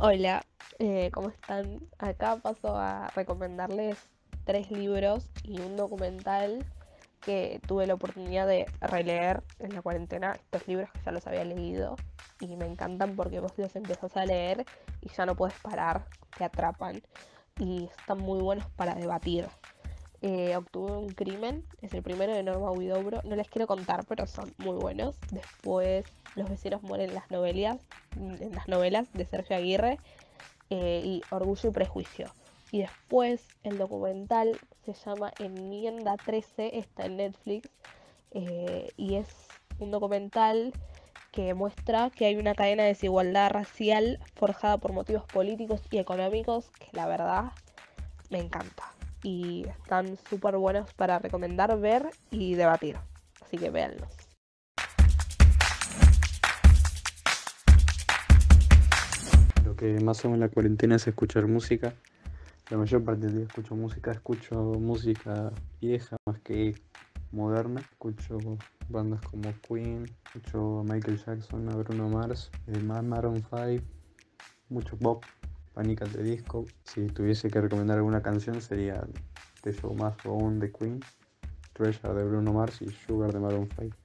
Hola, eh, ¿cómo están? Acá paso a recomendarles tres libros y un documental que tuve la oportunidad de releer en la cuarentena. Estos libros que ya los había leído y me encantan porque vos los empezás a leer y ya no puedes parar, te atrapan y están muy buenos para debatir. Eh, Octubre un crimen, es el primero de Norma Huidobro. No les quiero contar, pero son muy buenos. Después, Los vecinos mueren en las novelas, en las novelas de Sergio Aguirre eh, y Orgullo y Prejuicio. Y después, el documental se llama Enmienda 13, está en Netflix eh, y es un documental que muestra que hay una cadena de desigualdad racial forjada por motivos políticos y económicos que la verdad me encanta y están súper buenos para recomendar, ver y debatir. Así que véanlos. Que más hago en la cuarentena es escuchar música. La mayor parte del día escucho música, escucho música vieja más que moderna. Escucho bandas como Queen, escucho Michael Jackson, a Bruno Mars, eh, Maroon 5, mucho pop, pánicas de disco. Si tuviese que recomendar alguna canción sería The Show Must Go On de Queen, Treasure de Bruno Mars y Sugar de Maroon 5.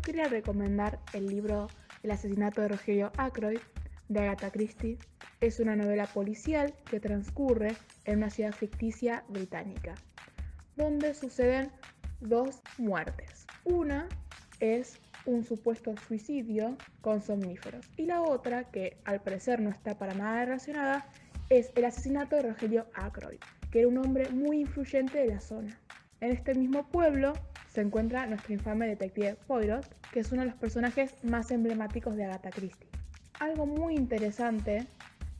Yo quería recomendar el libro El asesinato de Rogelio Ackroyd de Agatha Christie. Es una novela policial que transcurre en una ciudad ficticia británica, donde suceden dos muertes. Una es un supuesto suicidio con somníferos. Y la otra, que al parecer no está para nada relacionada, es el asesinato de Rogelio Ackroyd, que era un hombre muy influyente de la zona. En este mismo pueblo se encuentra nuestro infame detective Poirot, que es uno de los personajes más emblemáticos de Agatha Christie. Algo muy interesante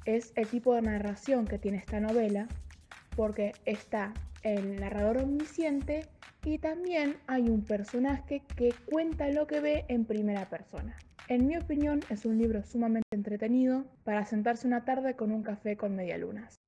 es el tipo de narración que tiene esta novela, porque está el narrador omnisciente y también hay un personaje que cuenta lo que ve en primera persona. En mi opinión es un libro sumamente entretenido para sentarse una tarde con un café con medialunas.